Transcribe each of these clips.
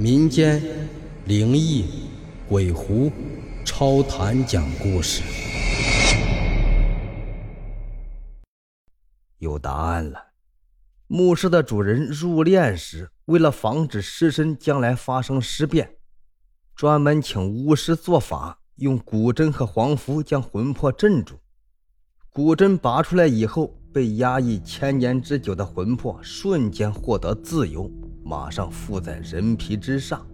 民间灵异、鬼狐、超谈讲故事，有答案了。墓室的主人入殓时，为了防止尸身将来发生尸变，专门请巫师做法，用古针和黄符将魂魄镇住。古针拔出来以后，被压抑千年之久的魂魄瞬间获得自由。马上附在人皮之上，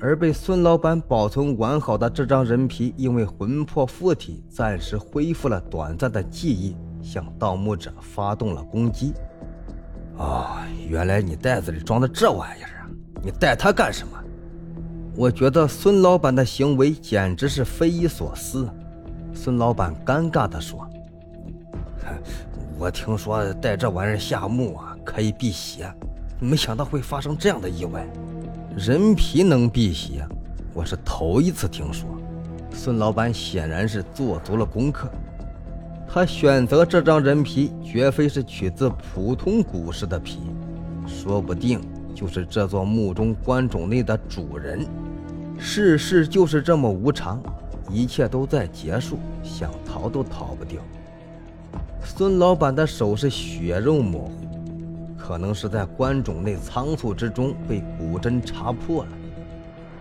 而被孙老板保存完好的这张人皮，因为魂魄附体，暂时恢复了短暂的记忆，向盗墓者发动了攻击。哦，原来你袋子里装的这玩意儿啊！你带它干什么？我觉得孙老板的行为简直是匪夷所思。孙老板尴尬地说：“我听说带这玩意儿下墓啊，可以辟邪。”没想到会发生这样的意外，人皮能辟邪，我是头一次听说。孙老板显然是做足了功课，他选择这张人皮绝非是取自普通古尸的皮，说不定就是这座墓中棺冢内的主人。世事就是这么无常，一切都在结束，想逃都逃不掉。孙老板的手是血肉模糊。可能是在棺冢内仓促之中被古针插破了。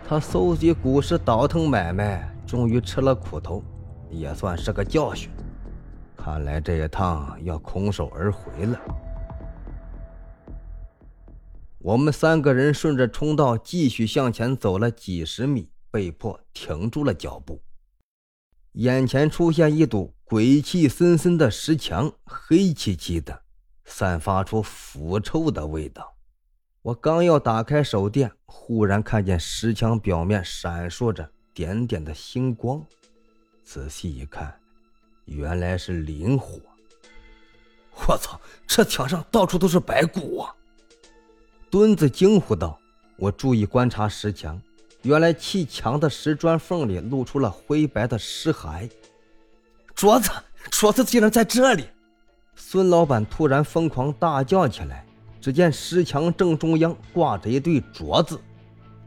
他搜集古尸倒腾买卖，终于吃了苦头，也算是个教训。看来这一趟要空手而回了。我们三个人顺着通道继续向前走了几十米，被迫停住了脚步。眼前出现一堵鬼气森森的石墙，黑漆漆的。散发出腐臭的味道。我刚要打开手电，忽然看见石墙表面闪烁着点点的星光。仔细一看，原来是磷火。我操！这墙上到处都是白骨啊！墩子惊呼道。我注意观察石墙，原来砌墙的石砖缝里露出了灰白的尸骸。镯子，镯子竟然在这里！孙老板突然疯狂大叫起来，只见石墙正中央挂着一对镯子，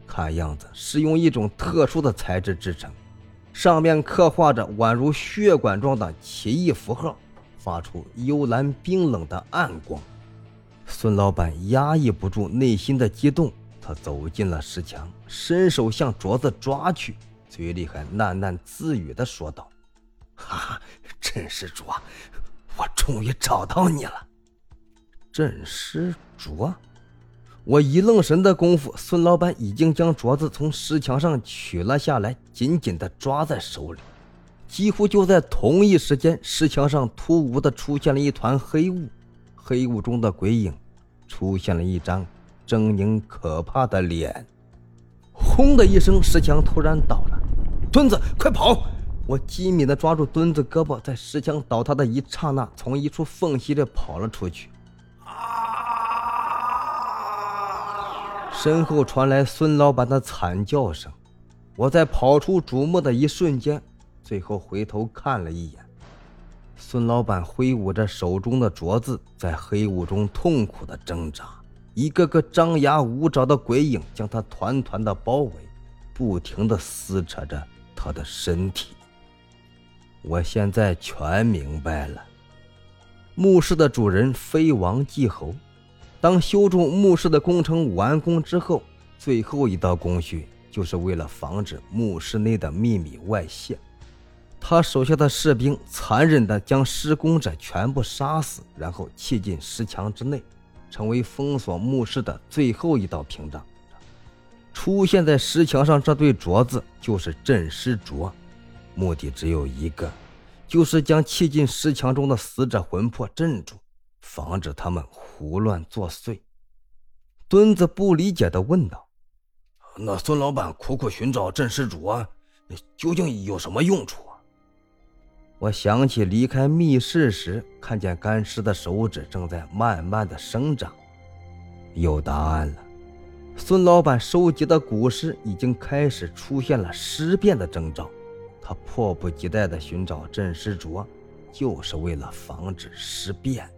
看样子是用一种特殊的材质制成，上面刻画着宛如血管状的奇异符号，发出幽蓝冰冷的暗光。孙老板压抑不住内心的激动，他走进了石墙，伸手向镯子抓去，嘴里还喃喃自语地说道：“哈哈，真是镯。”我终于找到你了，镇尸镯。我一愣神的功夫，孙老板已经将镯子从石墙上取了下来，紧紧地抓在手里。几乎就在同一时间，石墙上突兀地出现了一团黑雾，黑雾中的鬼影出现了一张狰狞可怕的脸。轰的一声，石墙突然倒了。墩子，快跑！我机敏地抓住墩子胳膊，在石墙倒塌的一刹那，从一处缝隙里跑了出去。身后传来孙老板的惨叫声。我在跑出主墓的一瞬间，最后回头看了一眼，孙老板挥舞着手中的镯子，在黑雾中痛苦地挣扎。一个个张牙舞爪的鬼影将他团团的包围，不停地撕扯着他的身体。我现在全明白了，墓室的主人非王即侯，当修筑墓室的工程完工之后，最后一道工序就是为了防止墓室内的秘密外泄，他手下的士兵残忍地将施工者全部杀死，然后砌进石墙之内，成为封锁墓室的最后一道屏障。出现在石墙上这对镯子就是镇尸镯。目的只有一个，就是将砌进石墙中的死者魂魄镇住，防止他们胡乱作祟。墩子不理解地问道：“那孙老板苦苦寻找镇尸主啊，究竟有什么用处啊？”我想起离开密室时看见干尸的手指正在慢慢的生长，有答案了。孙老板收集的古尸已经开始出现了尸变的征兆。他迫不及待地寻找镇尸镯，就是为了防止尸变。